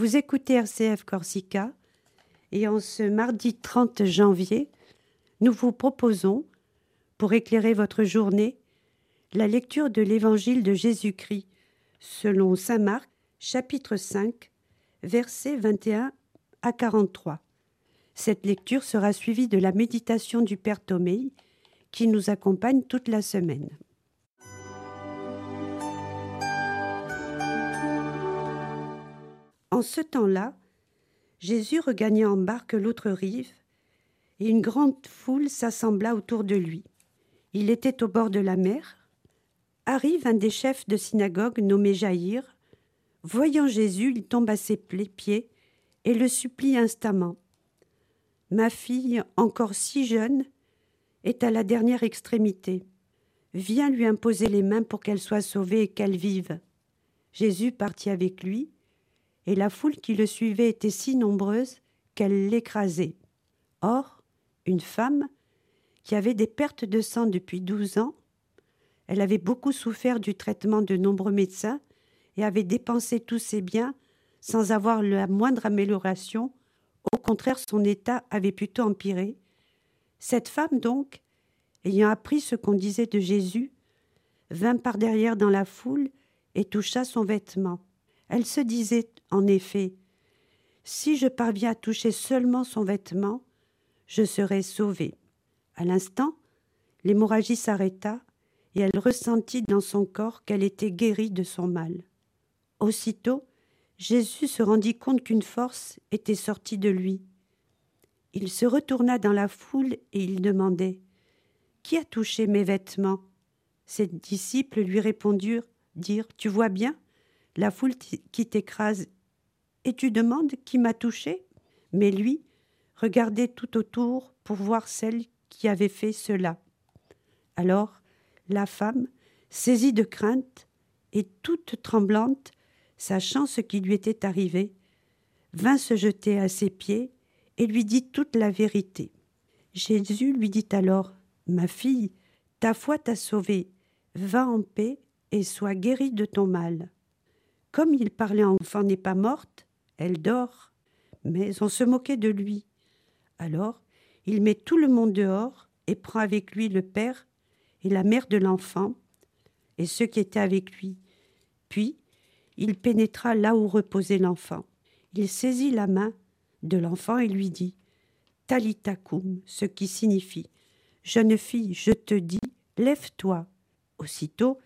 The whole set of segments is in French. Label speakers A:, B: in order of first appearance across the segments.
A: Vous écoutez RCF Corsica et en ce mardi 30 janvier, nous vous proposons, pour éclairer votre journée, la lecture de l'Évangile de Jésus-Christ selon Saint Marc, chapitre 5, versets 21 à 43. Cette lecture sera suivie de la méditation du Père Tomei qui nous accompagne toute la semaine. En ce temps-là, Jésus regagna en barque l'autre rive, et une grande foule s'assembla autour de lui. Il était au bord de la mer. Arrive un des chefs de synagogue nommé Jaïr. Voyant Jésus, il tombe à ses pieds et le supplie instamment. Ma fille, encore si jeune, est à la dernière extrémité. Viens lui imposer les mains pour qu'elle soit sauvée et qu'elle vive. Jésus partit avec lui, et la foule qui le suivait était si nombreuse qu'elle l'écrasait. Or, une femme, qui avait des pertes de sang depuis douze ans, elle avait beaucoup souffert du traitement de nombreux médecins et avait dépensé tous ses biens sans avoir la moindre amélioration. Au contraire, son état avait plutôt empiré. Cette femme, donc, ayant appris ce qu'on disait de Jésus, vint par derrière dans la foule et toucha son vêtement. Elle se disait, en effet, Si je parviens à toucher seulement son vêtement, je serai sauvée. À l'instant, l'hémorragie s'arrêta et elle ressentit dans son corps qu'elle était guérie de son mal. Aussitôt, Jésus se rendit compte qu'une force était sortie de lui. Il se retourna dans la foule et il demandait Qui a touché mes vêtements? Ses disciples lui répondirent dire Tu vois bien la foule qui t'écrase, et tu demandes qui m'a touché Mais lui regardait tout autour pour voir celle qui avait fait cela. Alors la femme, saisie de crainte et toute tremblante, sachant ce qui lui était arrivé, vint se jeter à ses pieds et lui dit toute la vérité. Jésus lui dit alors Ma fille, ta foi t'a sauvée, va en paix et sois guérie de ton mal. Comme il parlait enfant n'est pas morte, elle dort. Mais on se moquait de lui. Alors, il met tout le monde dehors et prend avec lui le père et la mère de l'enfant et ceux qui étaient avec lui. Puis, il pénétra là où reposait l'enfant. Il saisit la main de l'enfant et lui dit Talitakum, ce qui signifie Jeune fille, je te dis, lève-toi. Aussitôt,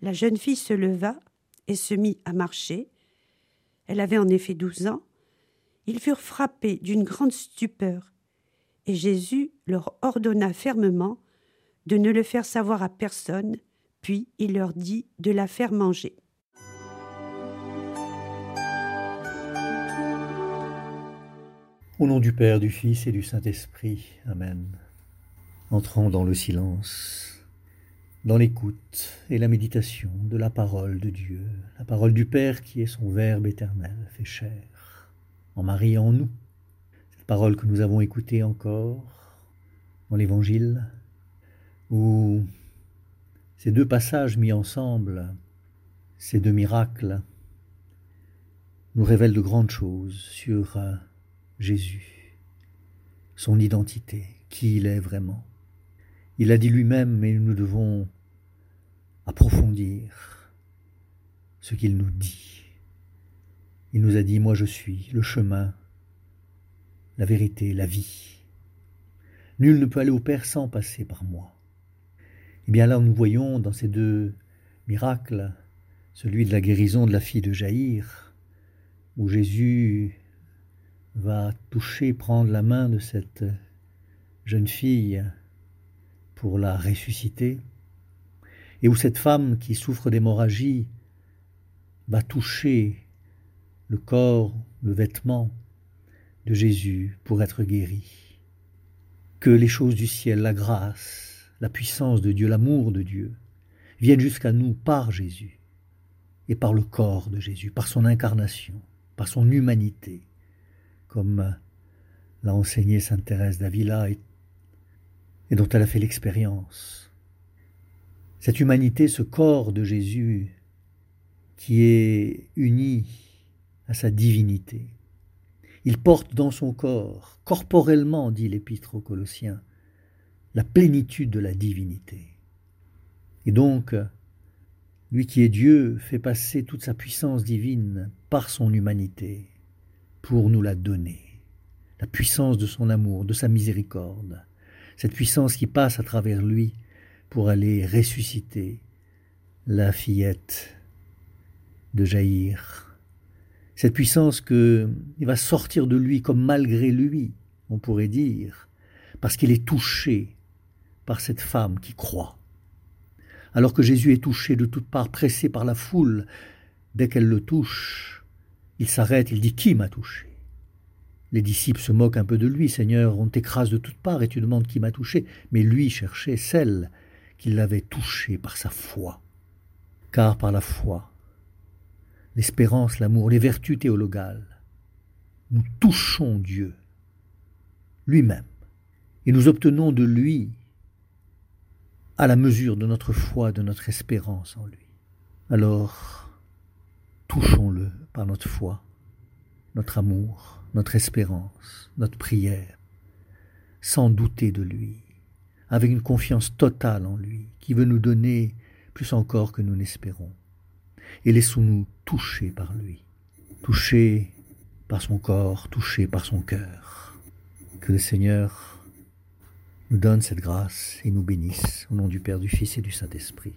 A: la jeune fille se leva et se mit à marcher. Elle avait en effet douze ans. Ils furent frappés d'une grande stupeur, et Jésus leur ordonna fermement de ne le faire savoir à personne, puis il leur dit de la faire manger.
B: Au nom du Père, du Fils et du Saint-Esprit. Amen. Entrons dans le silence dans l'écoute et la méditation de la parole de Dieu, la parole du Père qui est son Verbe éternel fait chair, en Marie en nous. Cette parole que nous avons écoutée encore dans l'Évangile, où ces deux passages mis ensemble, ces deux miracles, nous révèlent de grandes choses sur euh, Jésus, son identité, qui il est vraiment. Il a dit lui-même, mais nous devons approfondir ce qu'il nous dit. Il nous a dit, moi je suis le chemin, la vérité, la vie. Nul ne peut aller au Père sans passer par moi. Et eh bien là, nous voyons dans ces deux miracles, celui de la guérison de la fille de Jaïr, où Jésus va toucher, prendre la main de cette jeune fille pour la ressusciter, et où cette femme qui souffre d'hémorragie va toucher le corps, le vêtement de Jésus pour être guérie. Que les choses du ciel, la grâce, la puissance de Dieu, l'amour de Dieu viennent jusqu'à nous par Jésus et par le corps de Jésus, par son incarnation, par son humanité, comme l'a enseigné Sainte Thérèse d'Avila et et dont elle a fait l'expérience. Cette humanité, ce corps de Jésus qui est uni à sa divinité. Il porte dans son corps, corporellement, dit l'épître aux Colossiens, la plénitude de la divinité. Et donc, lui qui est Dieu fait passer toute sa puissance divine par son humanité pour nous la donner. La puissance de son amour, de sa miséricorde. Cette puissance qui passe à travers lui pour aller ressusciter la fillette de Jaïr. Cette puissance que va sortir de lui comme malgré lui, on pourrait dire, parce qu'il est touché par cette femme qui croit. Alors que Jésus est touché de toutes parts, pressé par la foule, dès qu'elle le touche, il s'arrête, il dit Qui m'a touché? Les disciples se moquent un peu de lui, Seigneur, on t'écrase de toutes parts et tu demandes qui m'a touché. Mais lui cherchait celle qui l'avait touché par sa foi. Car par la foi, l'espérance, l'amour, les vertus théologales, nous touchons Dieu lui-même et nous obtenons de lui à la mesure de notre foi, de notre espérance en lui. Alors, touchons-le par notre foi, notre amour, notre espérance, notre prière, sans douter de lui, avec une confiance totale en lui, qui veut nous donner plus encore que nous n'espérons. Et laissons-nous toucher par lui, toucher par son corps, toucher par son cœur. Que le Seigneur nous donne cette grâce et nous bénisse au nom du Père, du Fils et du Saint-Esprit.